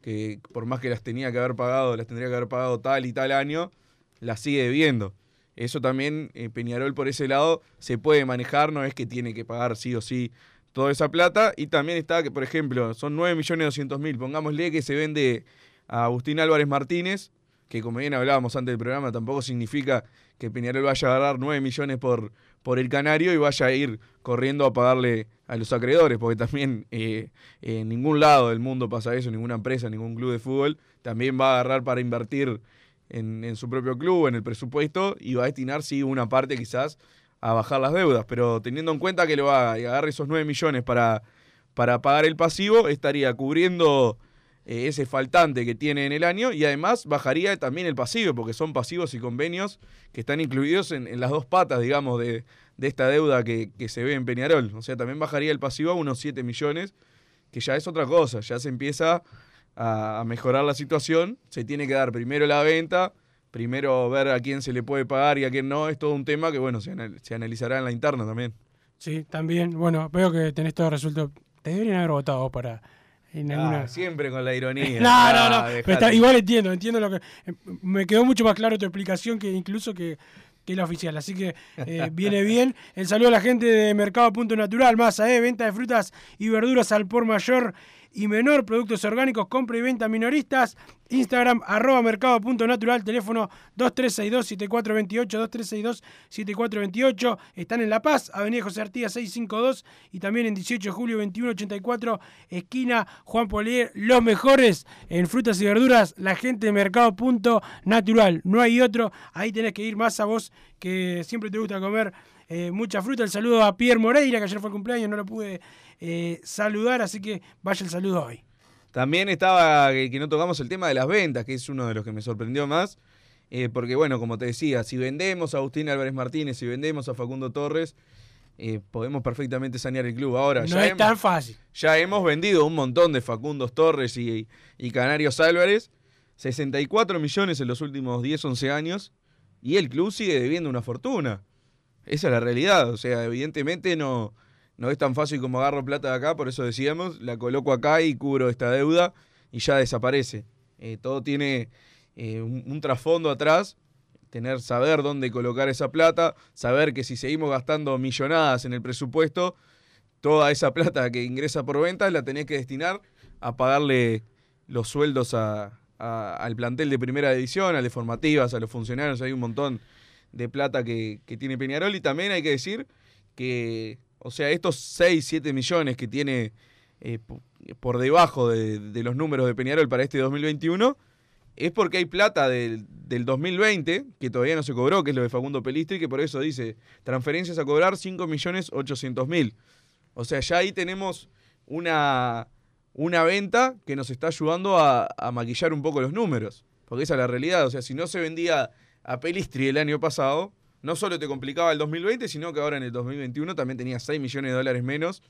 que por más que las tenía que haber pagado, las tendría que haber pagado tal y tal año, las sigue debiendo. Eso también, eh, Peñarol por ese lado se puede manejar, no es que tiene que pagar sí o sí toda esa plata. Y también está que, por ejemplo, son 9.200.000, pongámosle que se vende a Agustín Álvarez Martínez, que como bien hablábamos antes del programa, tampoco significa que Peñarol vaya a agarrar 9 millones por, por el Canario y vaya a ir corriendo a pagarle a los acreedores, porque también eh, en ningún lado del mundo pasa eso, ninguna empresa, ningún club de fútbol también va a agarrar para invertir en, en su propio club, en el presupuesto, y va a destinar, sí, una parte quizás a bajar las deudas, pero teniendo en cuenta que lo va y agarre esos 9 millones para, para pagar el pasivo, estaría cubriendo eh, ese faltante que tiene en el año y además bajaría también el pasivo, porque son pasivos y convenios que están incluidos en, las dos patas, digamos, de, de esta deuda que, que se ve en Peñarol. O sea, también bajaría el pasivo a unos 7 millones, que ya es otra cosa, ya se empieza a mejorar la situación, se tiene que dar primero la venta, primero ver a quién se le puede pagar y a quién no, es todo un tema que, bueno, se, anal- se analizará en la interna también. Sí, también. Bueno, veo que tenés todo resuelto. Te deberían haber votado para. En alguna... Ah, siempre con la ironía. No, no, Ah, no. Pero dejate. está- igual entiendo, entiendo lo que. eh, Me quedó mucho más claro tu explicación que incluso que, que la oficial. Así que eh, viene bien. El saludo a la gente de Mercado Punto Natural, masa, eh, venta de frutas y verduras al por mayor y menor, productos orgánicos, compra y venta minoristas. Instagram, arroba mercado punto natural, teléfono 2362-7428, 2362-7428. Están en La Paz, Avenida José Artigas 652 y también en 18 de julio 2184, esquina Juan Polier. Los mejores en frutas y verduras, la gente de mercado punto natural. No hay otro, ahí tenés que ir más a vos que siempre te gusta comer eh, mucha fruta. El saludo a Pierre Moreira, que ayer fue el cumpleaños, no lo pude eh, saludar, así que vaya el saludo hoy. También estaba que, que no tocamos el tema de las ventas, que es uno de los que me sorprendió más. eh, porque, bueno, como te decía, si vendemos a Agustín Álvarez Martínez, si vendemos a Facundo Torres, eh, podemos perfectamente sanear el club. Ahora, No ya, es tan fácil. ya hemos vendido un montón de Facundos Torres y, y Canarios Álvarez, 64 millones en los últimos 10, 11 años, y el club sigue debiendo una fortuna. Esa es la realidad. O sea, evidentemente no, no es tan fácil como agarro plata de acá, por eso decíamos, la coloco acá y cubro esta deuda y ya desaparece. Eh, todo tiene eh, un, trasfondo atrás, tener, saber dónde colocar esa plata, saber que si seguimos gastando millonadas en el presupuesto, toda esa plata que ingresa por ventas la tenés que destinar a pagarle los sueldos a- al plantel de primera división, a las formativas, a los funcionarios, hay un montón de plata que, que tiene Peñarol y también hay que decir que, o sea, estos 6, 7 millones que tiene eh, po- por debajo de, los números de Peñarol para este 2021 es porque hay plata del, del 2020 que todavía no se cobró, que es lo de Facundo Pelistri, que por eso dice transferencias a cobrar 5 millones 800 mil. O sea, ya ahí tenemos una, una venta que nos está ayudando a, a maquillar un poco los números. Porque esa es la realidad. O sea, si no se vendía a Pelistri el año pasado, no solo te complicaba el 2020, sino que ahora en el 2021 también tenía 6 millones de dólares menos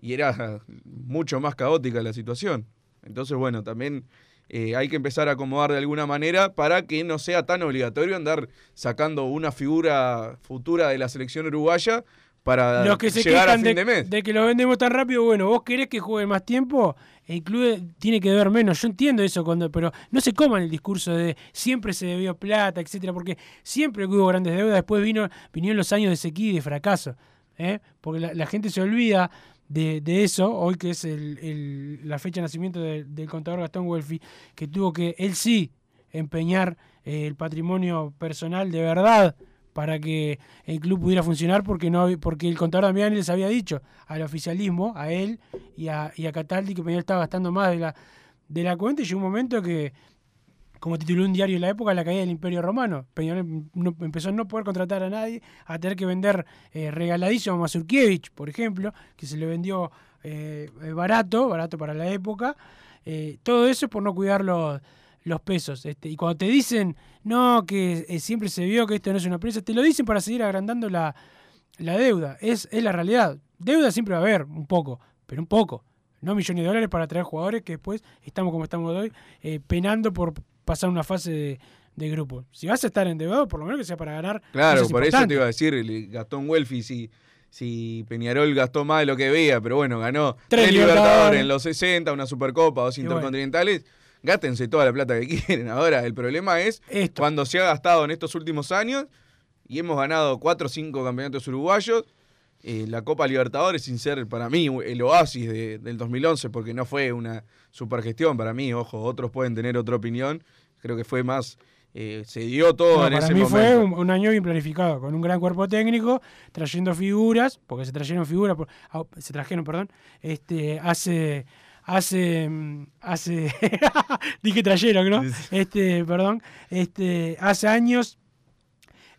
y era mucho más caótica la situación. Entonces, bueno, también eh, hay que empezar a acomodar de alguna manera para que no sea tan obligatorio andar sacando una figura futura de la selección uruguaya para Los que se llegar a fin de, de, mes. de que lo vendemos tan rápido, bueno, vos querés que juegue más tiempo, el club tiene que ver menos. Yo entiendo eso, cuando, pero no se coman el discurso de siempre se debió plata, etcétera, porque siempre hubo grandes deudas, después vino, vinieron los años de sequía y de fracaso. ¿eh? Porque la, la gente se olvida de, de eso, hoy que es el, el- la fecha de nacimiento de- del contador Gastón Welfi, que tuvo que, él sí, empeñar eh, el patrimonio personal de verdad para que el club pudiera funcionar porque no porque el contador Damián les había dicho al oficialismo, a él y a, y a Cataldi que Peñarol estaba gastando más de la, de la cuenta y llegó un momento que, como tituló un diario en la época, la caída del Imperio Romano. Peñarol empezó a no poder contratar a nadie, a tener que vender eh, regaladizo a Mazurkiewicz, por ejemplo, que se le vendió eh, barato, barato para la época. Eh, todo eso es por no cuidar los, pesos. Este, y cuando te dicen, no, que eh, siempre se vio que esto no es una empresa, te lo dicen para seguir agrandando la, la deuda. Es, es la realidad. Deuda siempre va a haber, un poco, pero un poco. No millones de dólares para traer jugadores que después estamos como estamos hoy, eh, penando por pasar una fase de, de grupo. Si vas a estar endeudado, por lo menos que sea para ganar. Claro, por eso te iba a decir, Gastón Welfi, si, si Peñarol gastó más de lo que veía, pero bueno, ganó Tres Libertadores. En los 60, una Supercopa, dos Y bueno. Gástense toda la plata que quieren. Ahora, el problema es Esto. cuando se ha gastado en estos últimos años y hemos ganado cuatro o cinco campeonatos uruguayos, eh, la Copa Libertadores, sin ser para mí el oasis de- del 2011, porque no fue una supergestión para mí, ojo, otros pueden tener otra opinión, creo que fue más, eh, se dio todo No, en para ese mí momento. fue un, un año bien planificado, con un gran cuerpo técnico, trayendo figuras, porque se trajeron figuras, por- se trajeron, perdón, este, hace, hace, mm, hace, dije trajeron, ¿no? Este, perdón, este, hace años,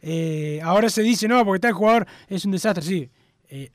eh, ahora se dice, no, porque tal jugador es un desastre, sí, eh,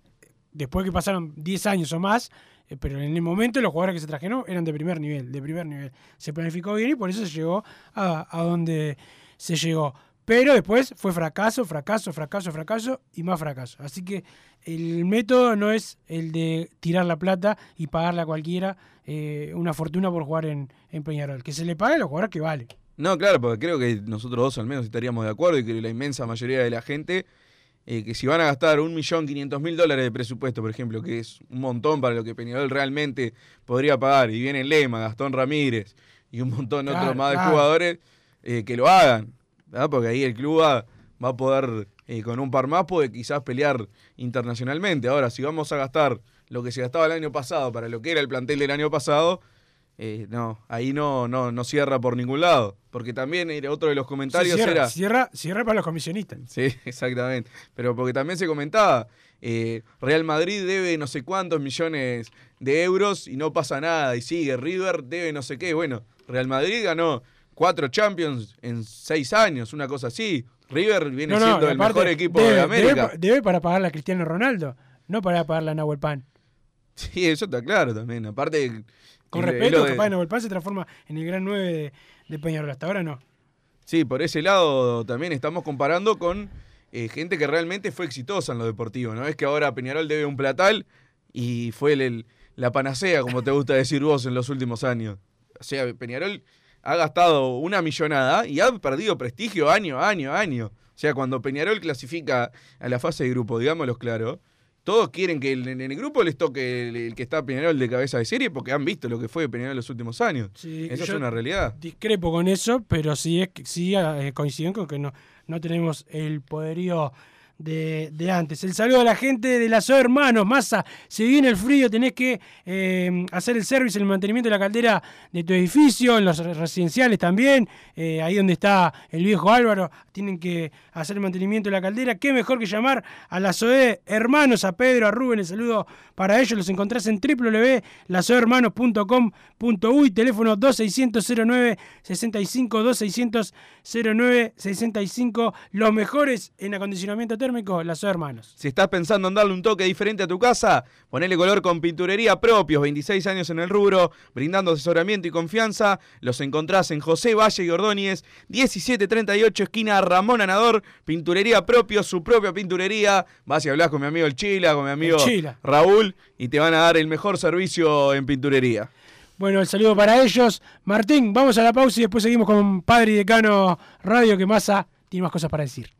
después que pasaron 10 años o más, eh, pero en el momento los jugadores que se trajeron eran de primer nivel, de primer nivel. Se planificó bien y por eso se llegó a, a donde se llegó. Pero después fue fracaso, fracaso, fracaso, fracaso y más fracaso. Así que el método no es el de tirar la plata y pagarle a cualquiera eh, una fortuna por jugar en, en Peñarol. Que se le pague a los jugadores que vale. No, claro, porque creo que nosotros dos al menos estaríamos de acuerdo y que la inmensa mayoría de la gente, eh, que si van a gastar un millón quinientos mil dólares de presupuesto, por ejemplo, que es un montón para lo que Peñarol realmente podría pagar, y viene Lema, Gastón Ramírez y un montón Claro, otros más de jugadores, eh, que lo hagan, ¿verdad? porque ahí el club va, va a poder, eh, con un par más, puede quizás pelear internacionalmente. Ahora, si vamos a gastar lo que se gastaba el año pasado para lo que era el plantel del año pasado, eh, no, ahí no, no, no cierra por ningún lado. Porque también era otro de los comentarios cierra, era. cierra, cierra para los comisionistas. Sí, exactamente. Pero porque también se comentaba, eh, Real Madrid debe no sé cuántos millones de euros y no pasa nada. Y sigue, River debe no sé qué. Bueno, Real Madrid ganó cuatro Champions en seis años, una cosa así. River viene No, no, siendo el mejor equipo debe, de América. Debe, debe para pagarle a Cristiano Ronaldo, no para pagarle a Nahuel Pan. Sí, eso está claro también. Aparte. Con es- es respeto, de- capaz Nahuel Pan se transforma en el gran 9 de, de Peñarol. Hasta ahora no. Sí, por ese lado también estamos comparando con eh, gente que realmente fue exitosa en lo deportivo. No es que ahora Peñarol debe un platal y fue el- el- la panacea, como te gusta decir vos, en los últimos años. O sea, Peñarol ha gastado una millonada y ha perdido prestigio año año año. O sea, cuando Peñarol clasifica a la fase de grupo, digámoslo claro, todos quieren que en el grupo les toque el, el que está Peñarol de cabeza de serie porque han visto lo que fue Peñarol los últimos años. Sí, Eso es una realidad. Discrepo con eso, pero sí, es, que- sí eh, coinciden con que no, no tenemos el poderío de, antes. El saludo a la gente de las hermanos, Massa. Si viene el frío, tenés que eh, hacer el service, el mantenimiento de la caldera de tu edificio, en los residenciales también. eh, ahí donde está el viejo Álvaro, tienen que hacer el mantenimiento de la caldera. Qué mejor que llamar a la SOE Hermanos, a Pedro, a Rubén. El saludo para ellos. Los encontrás en www.lasohermanos.com.uy, teléfono 2600-09 65 2600 09 65 los mejores en acondicionamiento térmico térmico, las hermanos. Si estás pensando en darle un toque diferente a tu casa, ponele color con pinturería propios, 26 años en el rubro, brindando asesoramiento y confianza. Los encontrás en José Valle y Ordóñez, 1738, esquina Ramón Anador, pinturería propios, su propia pinturería. Vas y hablas con mi amigo el Chila, con mi amigo Raúl, y te van a dar el mejor servicio en pinturería. Bueno, el saludo para ellos. Martín, vamos a la pausa y después seguimos con Padre y Decano Radio, que Massa tiene más cosas para decir.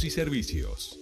y servicios.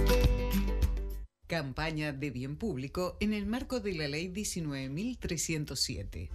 Campaña de bien público en el marco de la Ley 19.307.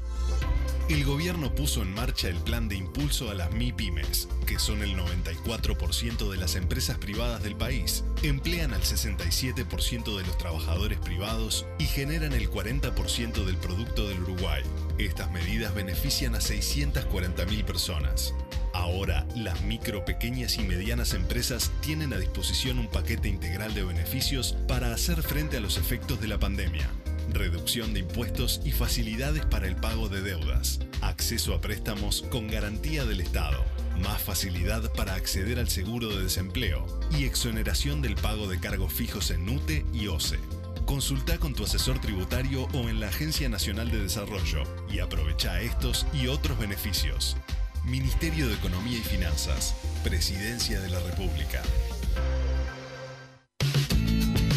El gobierno puso en marcha el plan de impulso a las MIPYMES, que son el 94% de las empresas privadas del país, emplean al 67% de los trabajadores privados y generan el 40% del producto del Uruguay. Estas medidas benefician a 640.000 personas. Ahora, las micro, pequeñas y medianas empresas tienen a disposición un paquete integral de beneficios para hacer frente a los efectos de la pandemia. Reducción de impuestos y facilidades para el pago de deudas. Acceso a préstamos con garantía del Estado. Más facilidad para acceder al seguro de desempleo. Y exoneración del pago de cargos fijos en NUTE y OCE. Consulta con tu asesor tributario o en la Agencia Nacional de Desarrollo y aprovecha estos y otros beneficios. Ministerio de Economía y Finanzas, Presidencia de la República.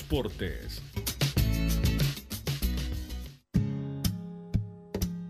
Transportes.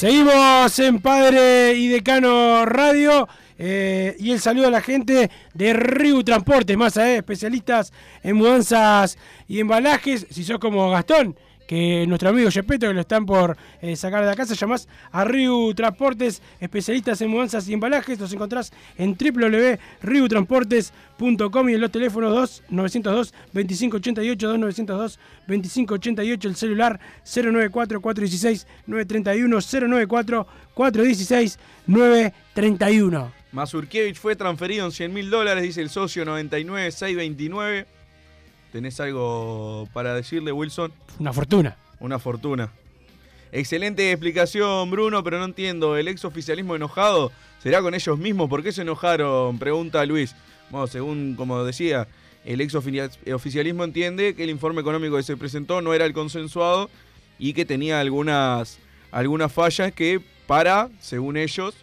Seguimos en Padre y Decano Radio. eh, y el saludo a la gente de Riu Transportes, más eh, especialistas en mudanzas y embalajes. Si sos como Gastón, que nuestro amigo Gepetto, que lo están por eh, sacar de la casa, llamás a Riu Transportes, especialistas en mudanzas y embalajes. Los encontrás en www.riutransportes.com y en los teléfonos 2 902 2588 2 902 2588 el celular 094 416 931 094 416 931 Mazurkiewicz fue transferido en 100 mil dólares, dice el socio 99629. ¿Tenés algo para decirle, Wilson? Una fortuna. Una fortuna. Excelente explicación, Bruno, pero no entiendo. ¿El ex oficialismo enojado será con ellos mismos? ¿Por qué se enojaron? Pregunta Luis. Bueno, según como decía, el ex oficialismo entiende que el informe económico que se presentó no era el consensuado y que tenía algunas, algunas fallas que para, según ellos,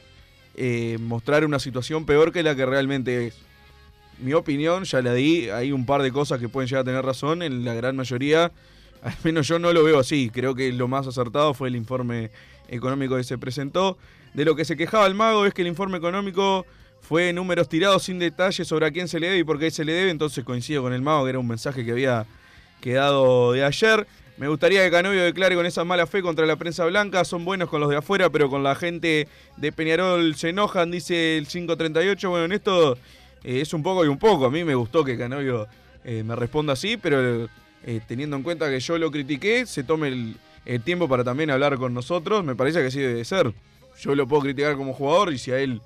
eh, mostrar una situación peor que la que realmente es. Mi opinión, ya la di, hay un par de cosas que pueden llegar a tener razón, en la gran mayoría, al menos yo no lo veo así, creo que lo más acertado fue el informe económico que se presentó. De lo que se quejaba el mago es que el informe económico fue números tirados sin detalles sobre a quién se le debe y por qué se le debe, entonces coincido con el mago que era un mensaje que había quedado de ayer. Me gustaría que Canovio declare con esa mala fe contra la prensa blanca. Son buenos con los de afuera, pero con la gente de Peñarol se enojan, dice el 538. Bueno, en esto eh, es un poco y un poco. A mí me gustó que Canovio eh, me responda así, pero eh, teniendo en cuenta que yo lo critiqué, se tome el, tiempo para también hablar con nosotros. Me parece que así debe ser. Yo lo puedo criticar como jugador y si a él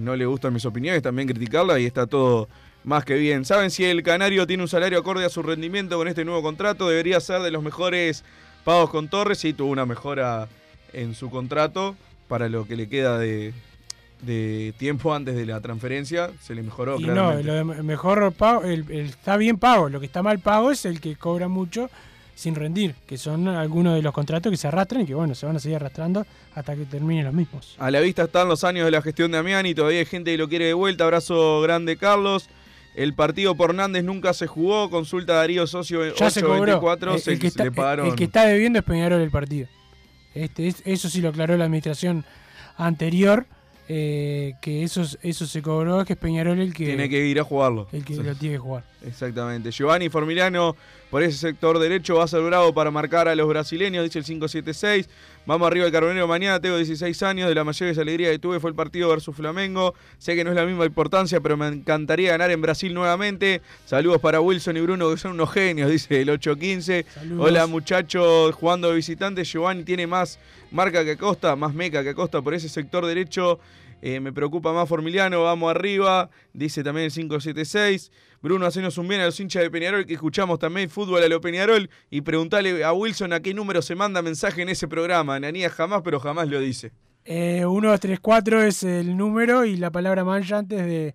no le gustan mis opiniones, también criticarla y está todo más que bien. ¿Saben si el Canario tiene un salario acorde a su rendimiento con este nuevo contrato? Debería ser de los mejores pagos con Torres. Sí, tuvo una mejora en su contrato para lo que le queda de, de tiempo antes de la transferencia. Se le mejoró. Y no, lo de mejor pago, el, el, está bien pago. Lo que está mal pago es el que cobra mucho sin rendir, que son algunos de los contratos que se arrastran y que bueno, se van a seguir arrastrando hasta que terminen los mismos. A la vista están los años de la gestión de Amiani y todavía hay gente que lo quiere de vuelta. Abrazo grande, Carlos. El partido por Hernández nunca se jugó. Consulta Darío Socio ya 824. Se el, el, que está, el, que está, debiendo es Peñarol el partido. Este, es, eso sí lo aclaró la administración anterior. Eh, que eso, eso se cobró, que es Peñarol el que. Tiene que ir a jugarlo. El que lo tiene que jugar. Exactamente. Giovanni Formiliano, por ese sector derecho, va a ser bravo para marcar a los brasileños, dice el 576. Vamos arriba el Carbonero mañana, tengo 16 años, de la mayor alegría que tuve fue el partido versus Flamengo. Sé que no es la misma importancia, pero me encantaría ganar en Brasil nuevamente. Saludos para Wilson y Bruno, que son unos genios, dice el 815. Saludos. Hola muchachos, jugando de visitante. Giovanni tiene más marca que Acosta, más meca que Acosta por ese sector derecho. Eh, me preocupa más Formiliano, vamos arriba, dice también el 576. Bruno, hacenos un bien a los hinchas de Peñarol que escuchamos también fútbol a lo Peñarol y preguntale a Wilson a qué número se manda mensaje en ese programa. Nanía jamás, pero jamás lo dice. Eh, 1234 es el número y la palabra mancha antes de,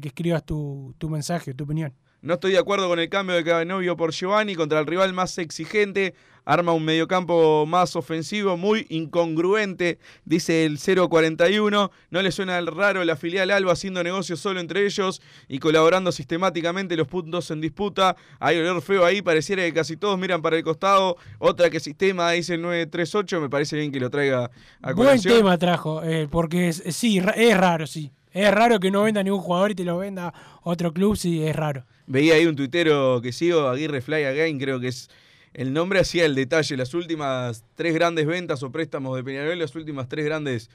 que escribas tu mensaje, tu opinión. No estoy de acuerdo con el cambio de Cabenovio por Giovanni contra el rival más exigente. Arma un mediocampo más ofensivo, muy incongruente, dice el 041. No le suena raro la filial Alba haciendo negocios solo entre ellos y colaborando sistemáticamente los puntos en disputa. Hay olor feo ahí, pareciera que casi todos miran para el costado. Otra que sistema, dice el 938, me parece bien que lo traiga a colación. Buen tema trajo, eh, porque es, sí, es raro, sí. Es raro que no venda ningún jugador y te lo venda otro club, sí, es raro. Veía ahí un tuitero que sigo, Aguirre Fly Again, creo que es el nombre hacía el detalle. Las últimas tres grandes ventas o préstamos de Peñarol, las últimas tres grandes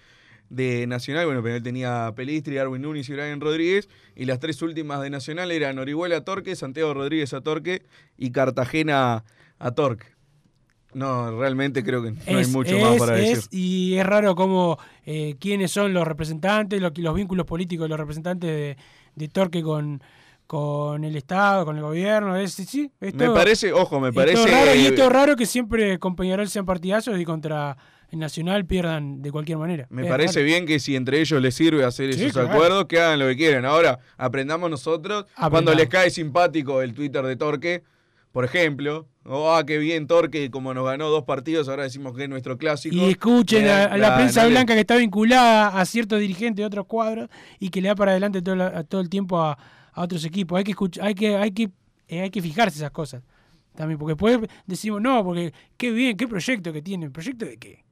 de Nacional, bueno, Peñarol tenía Pelistri, Arwin Núñez y Brian Rodríguez, y las tres últimas de Nacional eran Orihuela a Torque, Santiago Rodríguez a Torque y Cartagena a Torque. No, realmente creo que no hay mucho más para decir. y es raro cómo eh, quiénes son los representantes, los, los vínculos políticos de los representantes de, de Torque con, con el Estado, con el gobierno. Es, sí, me parece, ojo, me parece. Raro, y esto es raro que siempre con Peñarol sean partidazos y contra el Nacional pierdan de cualquier manera. Me parece bien que si entre ellos les sirve hacer esos acuerdos, que hagan lo que quieran. Ahora, aprendamos nosotros, cuando les cae simpático el Twitter de Torque, por ejemplo, oh, ah, qué bien Torque, como nos ganó dos partidos, ahora decimos que es nuestro clásico. Y escuchen a, la, prensa blanca que está vinculada a ciertos dirigentes de otros cuadros y que le da para adelante todo, todo el tiempo a a otros equipos. Hay que escuchar, hay que, hay que, eh, hay que fijarse esas cosas. También, porque después decimos, no, porque qué bien, qué proyecto que tiene. ¿Proyecto de qué?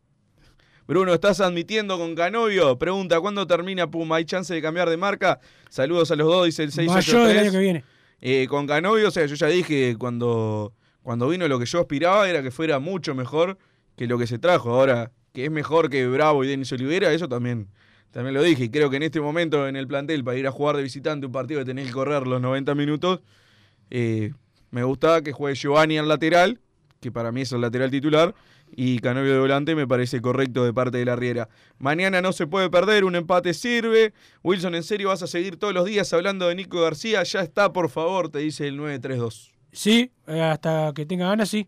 Bruno, ¿estás admitiendo con Canovio? Pregunta, ¿cuándo termina Puma? ¿Hay chance de cambiar de marca? Saludos a los dos, dice el 683. Mayo del año que viene. Eh, con Canovio, o sea, yo ya dije cuando, cuando vino lo que yo aspiraba era que fuera mucho mejor que lo que se trajo. Ahora, que es mejor que Bravo y Denis Olivera, eso también también lo dije, y creo que en este momento en el plantel, para ir a jugar de visitante un partido que tenés que correr los 90 minutos, eh, me gustaba que juegue Giovanni al lateral, que para mí es el lateral titular, y Canovio de volante me parece correcto de parte de la Riera. Mañana no se puede perder, un empate sirve. Wilson, ¿en serio vas a seguir todos los días hablando de Nico García? Ya está, por favor, te dice el 932. Sí, eh, hasta que tenga ganas, sí.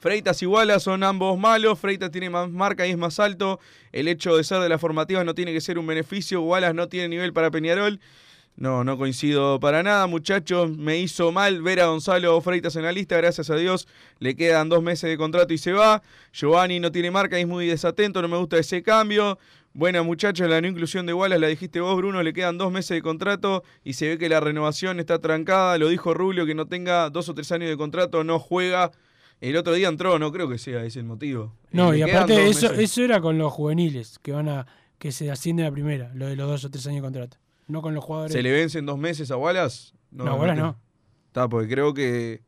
Freitas y Wallace son ambos malos. Freitas tiene más marca y es más alto. El hecho de ser de la formativa no tiene que ser un beneficio. Wallace no tiene nivel para Peñarol. No, no coincido para nada, muchachos. Me hizo mal ver a Gonzalo Freitas en la lista. Gracias a Dios le quedan dos meses de contrato y se va. Giovanni no tiene marca y es muy desatento. No me gusta ese cambio. Buena, muchachos, la no inclusión de Wallace la dijiste vos, Bruno. Le quedan dos meses de contrato y se ve que la renovación está trancada. Lo dijo Rubio, que no tenga dos o tres años de contrato, no juega. El otro día entró, no creo que sea ese el motivo. No, y aparte eso, eso era con los juveniles que van a que se ascienden a primera, lo de los dos o tres años de contrato. No con los jugadores. ¿Se le vencen dos meses a Wallace? No, no Wallace no. Está, porque creo que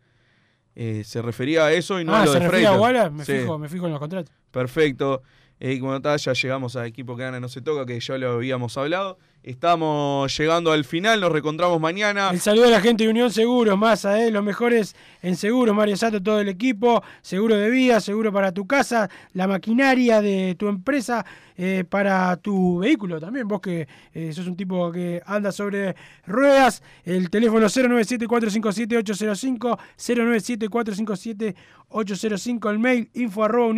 eh, se refería a eso y no ah, a lo ¿se de refería a Wallace? Me, fijo, me fijo en los contratos. Perfecto. Y eh, como está, ya llegamos a equipo que gana no se toca, que ya lo habíamos hablado. Estamos llegando al final, nos reencontramos mañana. El saludo a la gente de Unión Seguros, Massa, ¿eh? los mejores en seguros, Mario Sato, todo el equipo, seguro de vida, seguro para tu casa, la maquinaria de tu empresa, eh, para tu vehículo también, vos que eh, sos un tipo que anda sobre ruedas, el teléfono 097-457-805, 097-457-805, el mail info arroba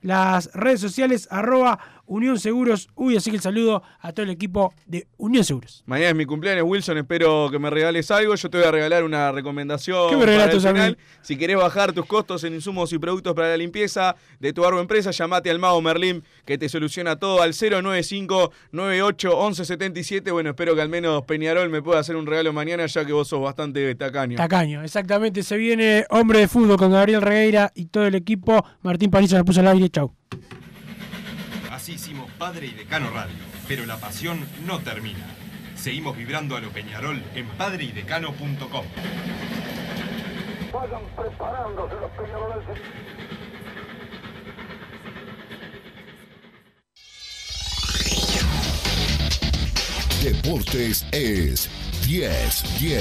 las redes sociales arroba Unión Seguros Uy, así que el saludo a todo el equipo de Unión Seguros. Mañana es mi cumpleaños, Wilson, espero que me regales algo. Yo te voy a regalar una recomendación ¿Qué me para el final. Si querés bajar tus costos en insumos y productos para la limpieza de tu empresa, llamate al Mago Merlim que te soluciona todo al 095 98 1177. Bueno, espero que al menos Peñarol me pueda hacer un regalo mañana, ya que vos sos bastante tacaño. Tacaño, exactamente. Se viene hombre de fútbol con Gabriel Regueira y todo el equipo. Martín Paniza nos puso al aire. Chau. Padre y Decano Radio, pero la pasión no termina. Seguimos vibrando a lo Peñarol en padreidecano.com. Vayan preparándose los Peñaroles. Deportes es 10, 10.